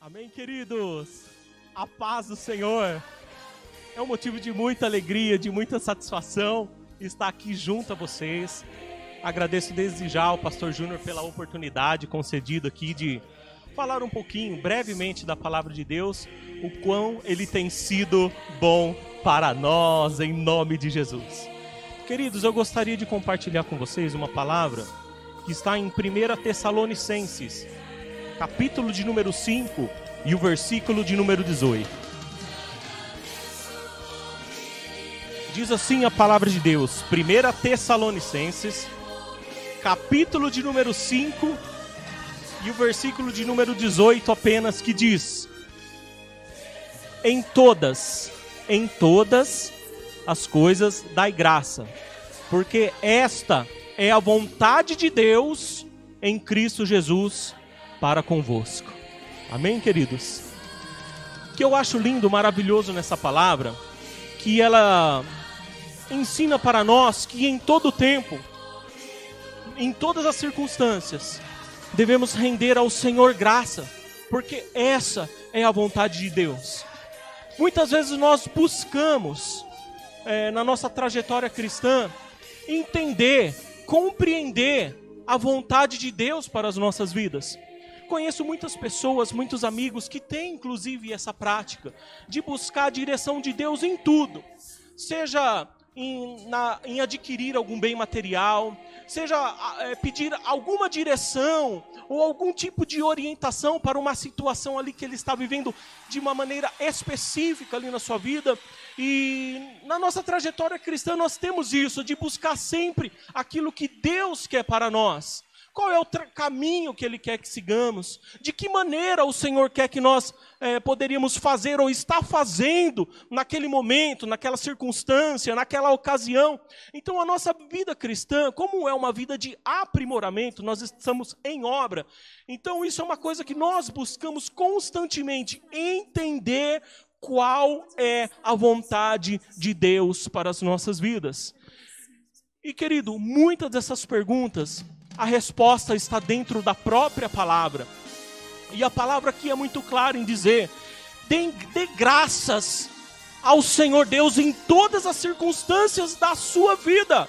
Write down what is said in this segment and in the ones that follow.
Amém, queridos? A paz do Senhor é um motivo de muita alegria, de muita satisfação estar aqui junto a vocês. Agradeço desde já ao pastor Júnior pela oportunidade concedida aqui de falar um pouquinho, brevemente, da palavra de Deus, o quão ele tem sido bom para nós, em nome de Jesus. Queridos, eu gostaria de compartilhar com vocês uma palavra que está em 1 Tessalonicenses, capítulo de número 5 e o versículo de número 18. Diz assim a palavra de Deus, 1 Tessalonicenses, capítulo de número 5 e o versículo de número 18 apenas, que diz: Em todas, em todas as coisas dai graça, porque esta é a vontade de Deus em Cristo Jesus para convosco. Amém, queridos? O que eu acho lindo, maravilhoso nessa palavra, que ela ensina para nós que em todo tempo, em todas as circunstâncias, devemos render ao Senhor graça, porque essa é a vontade de Deus. Muitas vezes nós buscamos, é, na nossa trajetória cristã, entender, compreender a vontade de Deus para as nossas vidas. Conheço muitas pessoas, muitos amigos que têm inclusive essa prática de buscar a direção de Deus em tudo, seja em, na, em adquirir algum bem material, seja é, pedir alguma direção ou algum tipo de orientação para uma situação ali que ele está vivendo de uma maneira específica ali na sua vida. E na nossa trajetória cristã nós temos isso, de buscar sempre aquilo que Deus quer para nós. Qual é o caminho que Ele quer que sigamos? De que maneira o Senhor quer que nós é, poderíamos fazer ou está fazendo naquele momento, naquela circunstância, naquela ocasião? Então, a nossa vida cristã, como é uma vida de aprimoramento, nós estamos em obra. Então, isso é uma coisa que nós buscamos constantemente entender qual é a vontade de Deus para as nossas vidas. E querido, muitas dessas perguntas a resposta está dentro da própria palavra. E a palavra aqui é muito clara em dizer: dê, dê graças ao Senhor Deus em todas as circunstâncias da sua vida,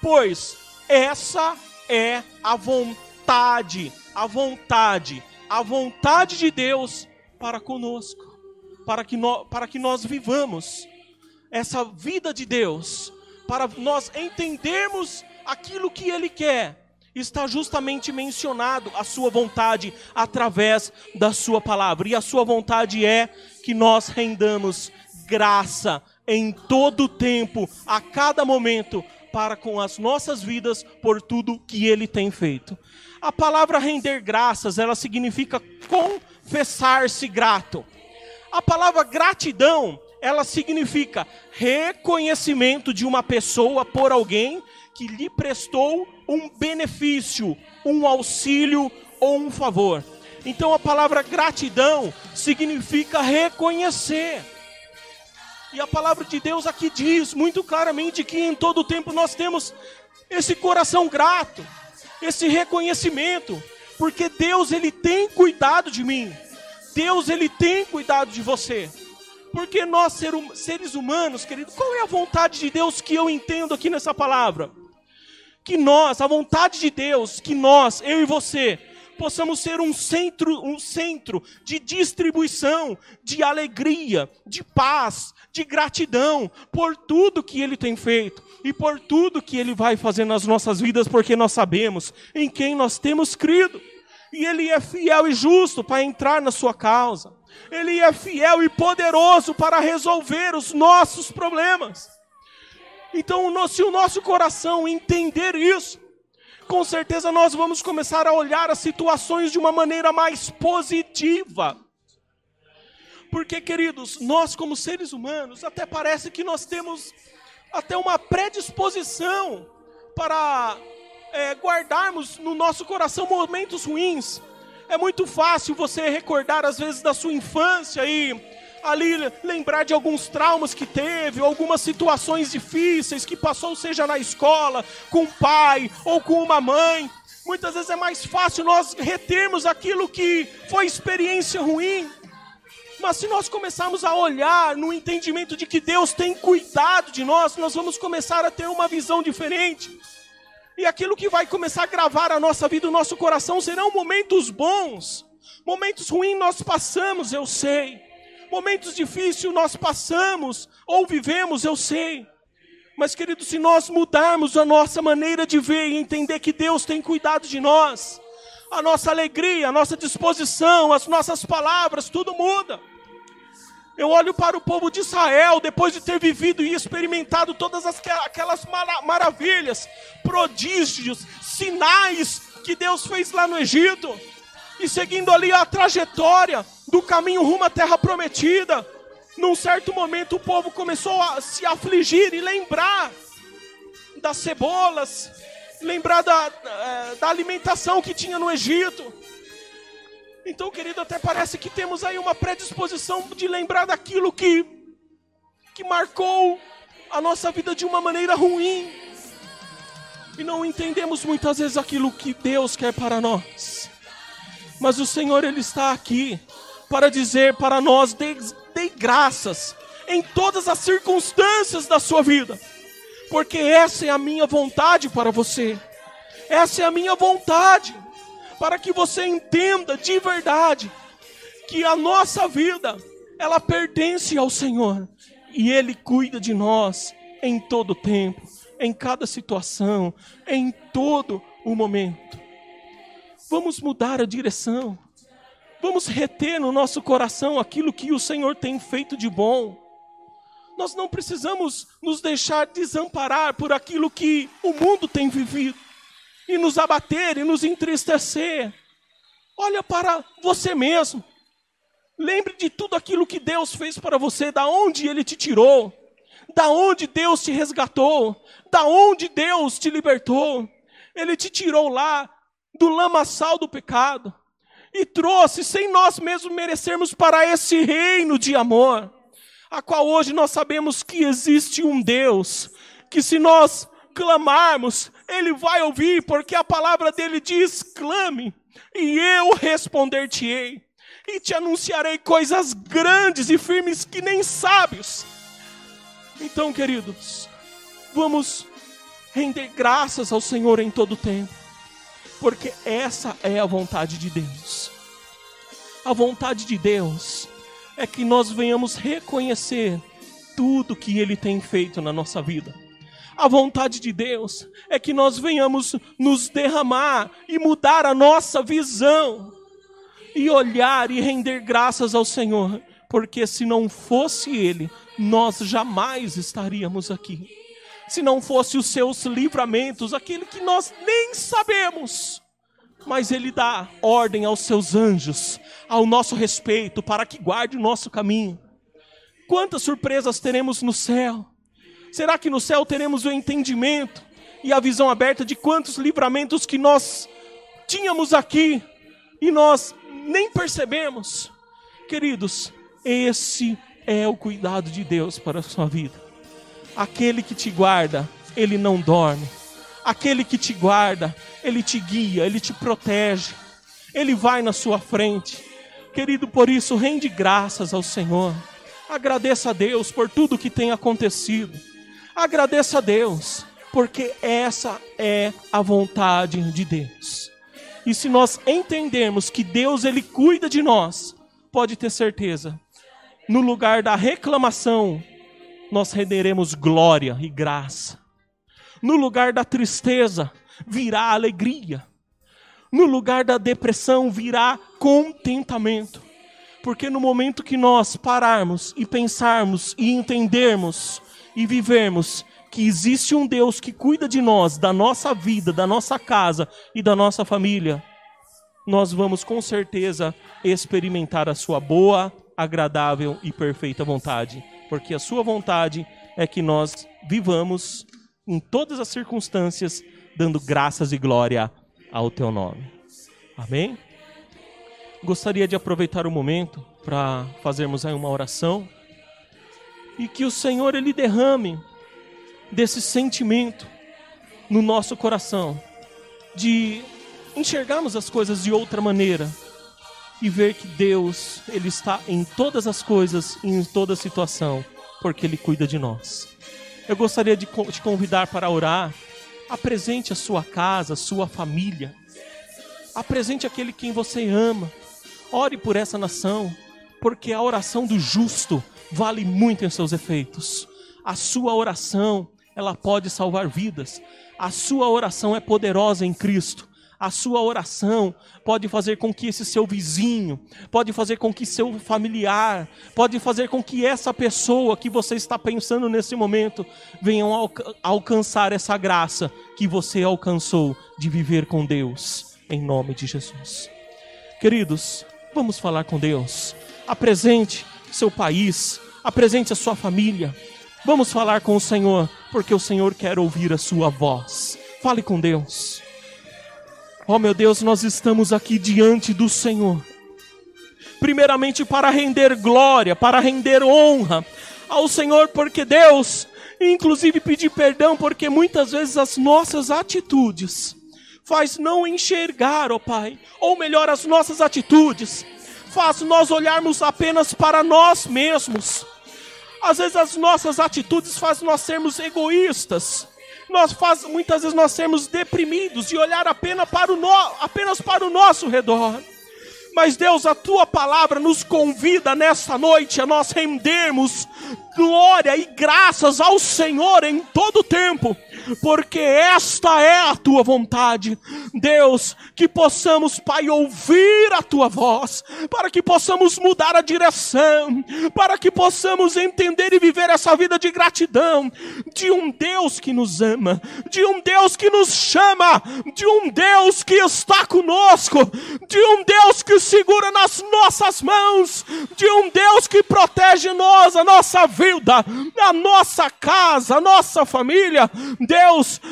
pois essa é a vontade, a vontade, a vontade de Deus para conosco, para que, no, para que nós vivamos essa vida de Deus, para nós entendermos aquilo que Ele quer está justamente mencionado a sua vontade através da sua palavra. E a sua vontade é que nós rendamos graça em todo tempo, a cada momento, para com as nossas vidas por tudo que ele tem feito. A palavra render graças, ela significa confessar-se grato. A palavra gratidão, ela significa reconhecimento de uma pessoa por alguém que lhe prestou um benefício, um auxílio ou um favor. Então a palavra gratidão significa reconhecer. E a palavra de Deus aqui diz muito claramente que em todo tempo nós temos esse coração grato, esse reconhecimento, porque Deus ele tem cuidado de mim. Deus ele tem cuidado de você. Porque nós seres humanos, querido, qual é a vontade de Deus que eu entendo aqui nessa palavra? Que nós, a vontade de Deus, que nós, eu e você, possamos ser um centro, um centro de distribuição, de alegria, de paz, de gratidão por tudo que ele tem feito e por tudo que ele vai fazer nas nossas vidas, porque nós sabemos em quem nós temos crido. E ele é fiel e justo para entrar na sua causa. Ele é fiel e poderoso para resolver os nossos problemas. Então, se o nosso coração entender isso, com certeza nós vamos começar a olhar as situações de uma maneira mais positiva. Porque, queridos, nós como seres humanos, até parece que nós temos até uma predisposição para é, guardarmos no nosso coração momentos ruins. É muito fácil você recordar, às vezes, da sua infância e ali lembrar de alguns traumas que teve, algumas situações difíceis que passou, seja na escola, com o pai ou com uma mãe. Muitas vezes é mais fácil nós retermos aquilo que foi experiência ruim. Mas se nós começarmos a olhar no entendimento de que Deus tem cuidado de nós, nós vamos começar a ter uma visão diferente. E aquilo que vai começar a gravar a nossa vida, o nosso coração, serão momentos bons. Momentos ruins nós passamos, eu sei. Momentos difíceis nós passamos ou vivemos, eu sei. Mas, querido, se nós mudarmos a nossa maneira de ver e entender que Deus tem cuidado de nós, a nossa alegria, a nossa disposição, as nossas palavras, tudo muda. Eu olho para o povo de Israel, depois de ter vivido e experimentado todas as, aquelas maravilhas, prodígios, sinais que Deus fez lá no Egito, e seguindo ali a trajetória do caminho rumo à terra prometida, num certo momento o povo começou a se afligir e lembrar das cebolas, lembrar da, eh, da alimentação que tinha no Egito. Então, querido, até parece que temos aí uma predisposição de lembrar daquilo que, que marcou a nossa vida de uma maneira ruim. E não entendemos muitas vezes aquilo que Deus quer para nós. Mas o Senhor, Ele está aqui para dizer para nós: dê, dê graças em todas as circunstâncias da sua vida, porque essa é a minha vontade para você, essa é a minha vontade, para que você entenda de verdade que a nossa vida, ela pertence ao Senhor e Ele cuida de nós em todo tempo, em cada situação, em todo o momento. Vamos mudar a direção. Vamos reter no nosso coração aquilo que o Senhor tem feito de bom. Nós não precisamos nos deixar desamparar por aquilo que o mundo tem vivido e nos abater e nos entristecer. Olha para você mesmo. Lembre de tudo aquilo que Deus fez para você, da onde ele te tirou, da onde Deus te resgatou, da onde Deus te libertou. Ele te tirou lá do lamaçal do pecado e trouxe, sem nós mesmos merecermos, para esse reino de amor, a qual hoje nós sabemos que existe um Deus, que se nós clamarmos, Ele vai ouvir, porque a palavra dele diz: clame, e eu responder-te-ei, e te anunciarei coisas grandes e firmes que nem sábios. Então, queridos, vamos render graças ao Senhor em todo o tempo porque essa é a vontade de Deus. A vontade de Deus é que nós venhamos reconhecer tudo que Ele tem feito na nossa vida. A vontade de Deus é que nós venhamos nos derramar e mudar a nossa visão e olhar e render graças ao Senhor, porque se não fosse Ele, nós jamais estaríamos aqui se não fosse os seus livramentos, aquele que nós nem sabemos. Mas ele dá ordem aos seus anjos, ao nosso respeito, para que guarde o nosso caminho. Quantas surpresas teremos no céu? Será que no céu teremos o entendimento e a visão aberta de quantos livramentos que nós tínhamos aqui e nós nem percebemos? Queridos, esse é o cuidado de Deus para a sua vida. Aquele que te guarda, ele não dorme. Aquele que te guarda, ele te guia, ele te protege. Ele vai na sua frente. Querido, por isso, rende graças ao Senhor. Agradeça a Deus por tudo que tem acontecido. Agradeça a Deus, porque essa é a vontade de Deus. E se nós entendermos que Deus ele cuida de nós, pode ter certeza, no lugar da reclamação, nós renderemos glória e graça. No lugar da tristeza virá alegria. No lugar da depressão virá contentamento. Porque no momento que nós pararmos e pensarmos e entendermos e vivermos que existe um Deus que cuida de nós, da nossa vida, da nossa casa e da nossa família, nós vamos com certeza experimentar a sua boa, agradável e perfeita vontade porque a sua vontade é que nós vivamos em todas as circunstâncias dando graças e glória ao teu nome. Amém? Gostaria de aproveitar o momento para fazermos aí uma oração e que o Senhor ele derrame desse sentimento no nosso coração de enxergarmos as coisas de outra maneira e ver que Deus, Ele está em todas as coisas e em toda situação, porque Ele cuida de nós. Eu gostaria de te convidar para orar. Apresente a sua casa, a sua família. Apresente aquele quem você ama. Ore por essa nação, porque a oração do justo vale muito em seus efeitos. A sua oração, ela pode salvar vidas. A sua oração é poderosa em Cristo. A sua oração pode fazer com que esse seu vizinho, pode fazer com que seu familiar, pode fazer com que essa pessoa que você está pensando nesse momento venham alca alcançar essa graça que você alcançou de viver com Deus, em nome de Jesus. Queridos, vamos falar com Deus. Apresente seu país, apresente a sua família. Vamos falar com o Senhor, porque o Senhor quer ouvir a sua voz. Fale com Deus. Oh meu Deus, nós estamos aqui diante do Senhor. Primeiramente para render glória, para render honra ao Senhor, porque Deus, inclusive pedir perdão, porque muitas vezes as nossas atitudes faz não enxergar, ó oh Pai, ou melhor, as nossas atitudes faz nós olharmos apenas para nós mesmos. Às vezes as nossas atitudes fazem nós sermos egoístas nós faz, muitas vezes nós sermos deprimidos de olhar apenas para, o no, apenas para o nosso redor. Mas Deus, a tua palavra nos convida nessa noite a nós rendermos glória e graças ao Senhor em todo o tempo, porque esta é a tua vontade. Deus, que possamos, Pai, ouvir a tua voz, para que possamos mudar a direção, para que possamos entender e viver essa vida de gratidão, de um Deus que nos ama, de um Deus que nos chama, de um Deus que está conosco, de um Deus que segura nas nossas mãos, de um Deus que protege nós, a nossa vida, a nossa casa, a nossa família. Deus,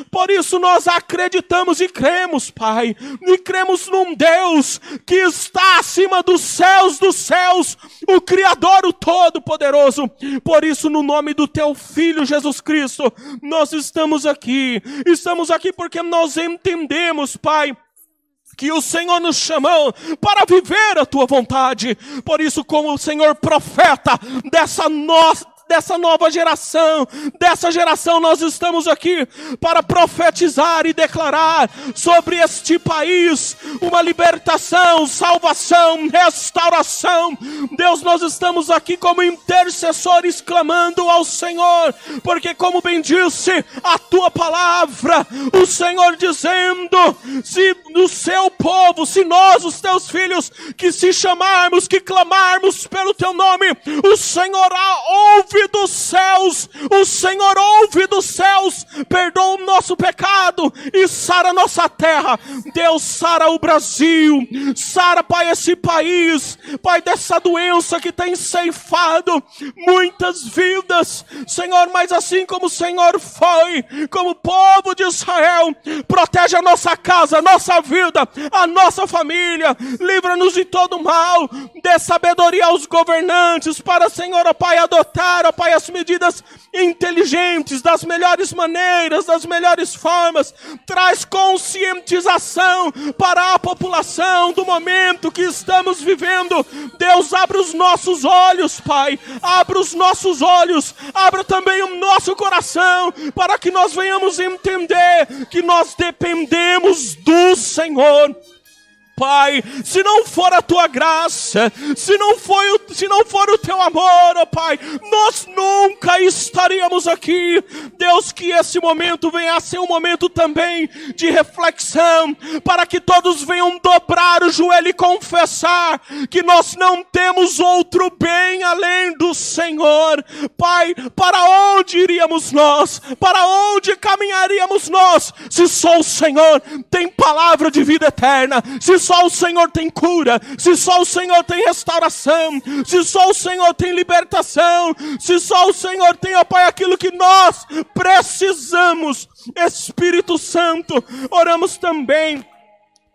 por isso nós acreditamos e cremos, Pai, e cremos num Deus que está acima dos céus dos céus, o Criador, o Todo-Poderoso. Por isso, no nome do Teu Filho Jesus Cristo, nós estamos aqui. Estamos aqui porque nós entendemos, Pai, que o Senhor nos chamou para viver a tua vontade. Por isso, como o Senhor profeta dessa nossa dessa nova geração, dessa geração, nós estamos aqui para profetizar e declarar sobre este país uma libertação, salvação, restauração. Deus, nós estamos aqui como intercessores clamando ao Senhor, porque, como bem disse a tua palavra, o Senhor dizendo: se no seu povo, se nós, os teus filhos, que se chamarmos, que clamarmos pelo teu nome, o Senhor ouve ouve dos céus, o Senhor ouve dos céus, perdoa o nosso pecado e sara nossa terra. Deus sara o Brasil, sara, Pai, esse país, Pai, dessa doença que tem ceifado muitas vidas, Senhor, mas assim como o Senhor foi, como povo de Israel, protege a nossa casa, a nossa vida, a nossa família, livra-nos de todo mal, dê sabedoria aos governantes para, Senhor, Pai, adotar ó Pai, as medidas inteligentes, das melhores maneiras, das melhores formas. Traz conscientização para a população do momento que estamos vivendo. Deus, abre os nossos olhos, Pai. Abra os nossos olhos, abra também o nosso coração, para que nós venhamos entender que nós dependemos do Senhor. Pai, se não for a tua graça, se não, foi o, se não for o teu amor, oh Pai, nós nunca estaríamos aqui. Deus, que esse momento venha a ser um momento também de reflexão, para que todos venham dobrar o joelho e confessar que nós não temos outro bem além do Senhor. Pai, para onde iríamos nós? Para onde caminharíamos nós? Se só o Senhor tem palavra de vida eterna, se só o Senhor tem cura, se só o Senhor tem restauração, se só o Senhor tem libertação, se só o Senhor tem, ó Pai, aquilo que nós precisamos. Espírito Santo, oramos também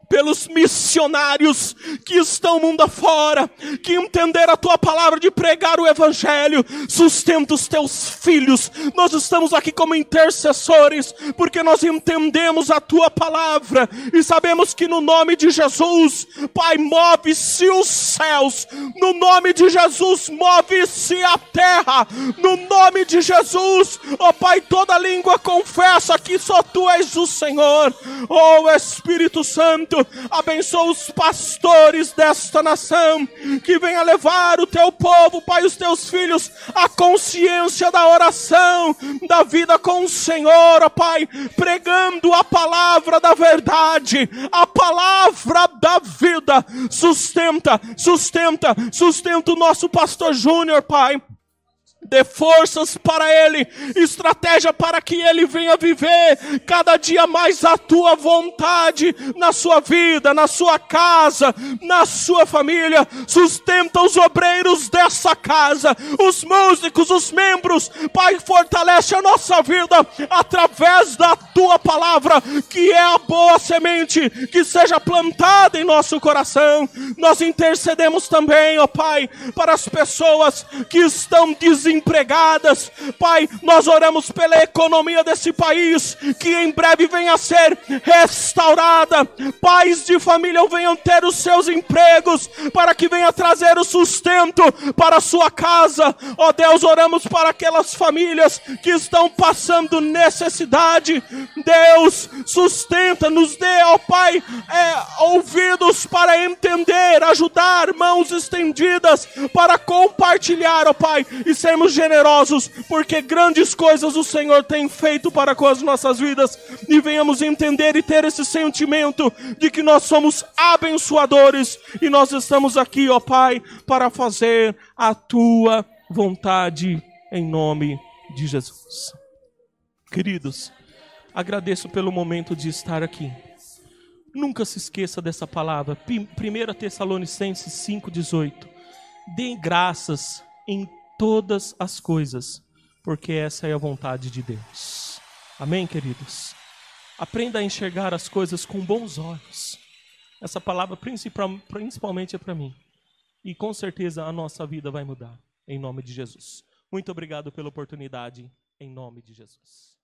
pelos missionários que estão mundo afora, que entenderam a tua palavra de pregar o evangelho, sustenta os teus filhos. Nós estamos aqui como intercessores, porque nós entendemos a tua palavra e sabemos que no nome de Jesus, Pai, move-se os céus, no nome de Jesus, move-se a terra, no nome de Jesus, ó oh, Pai, toda língua confessa que só tu és o Senhor, ó oh, Espírito Santo abençoa os pastores desta nação, que venha levar o teu povo, Pai, os teus filhos, a consciência da oração, da vida com o Senhor, ó Pai, pregando a palavra da verdade, a palavra da vida, sustenta, sustenta, sustenta o nosso pastor Júnior, Pai Dê forças para ele, estratégia para que ele venha viver cada dia mais a tua vontade na sua vida, na sua casa, na sua família. Sustenta os obreiros dessa casa, os músicos, os membros. Pai, fortalece a nossa vida através da tua palavra, que é a boa semente que seja plantada em nosso coração. Nós intercedemos também, ó Pai, para as pessoas que estão desenvolvendo desempregadas. Pai, nós oramos pela economia desse país, que em breve venha a ser restaurada. Pais de família venham ter os seus empregos, para que venha trazer o sustento para a sua casa. Ó oh Deus, oramos para aquelas famílias que estão passando necessidade. Deus, sustenta, nos dê, ó oh Pai, é, ouvidos para entender, ajudar, mãos estendidas para compartilhar, ó oh Pai, e sermos sermos generosos, porque grandes coisas o Senhor tem feito para com as nossas vidas, e venhamos entender e ter esse sentimento de que nós somos abençoadores, e nós estamos aqui, ó Pai, para fazer a tua vontade, em nome de Jesus. Queridos, agradeço pelo momento de estar aqui. Nunca se esqueça dessa palavra, 1 Tessalonicenses 5,18. Deem graças em todas as coisas, porque essa é a vontade de Deus. Amém, queridos? Aprenda a enxergar as coisas com bons olhos. Essa palavra principalmente é para mim. E com certeza a nossa vida vai mudar, em nome de Jesus. Muito obrigado pela oportunidade, em nome de Jesus.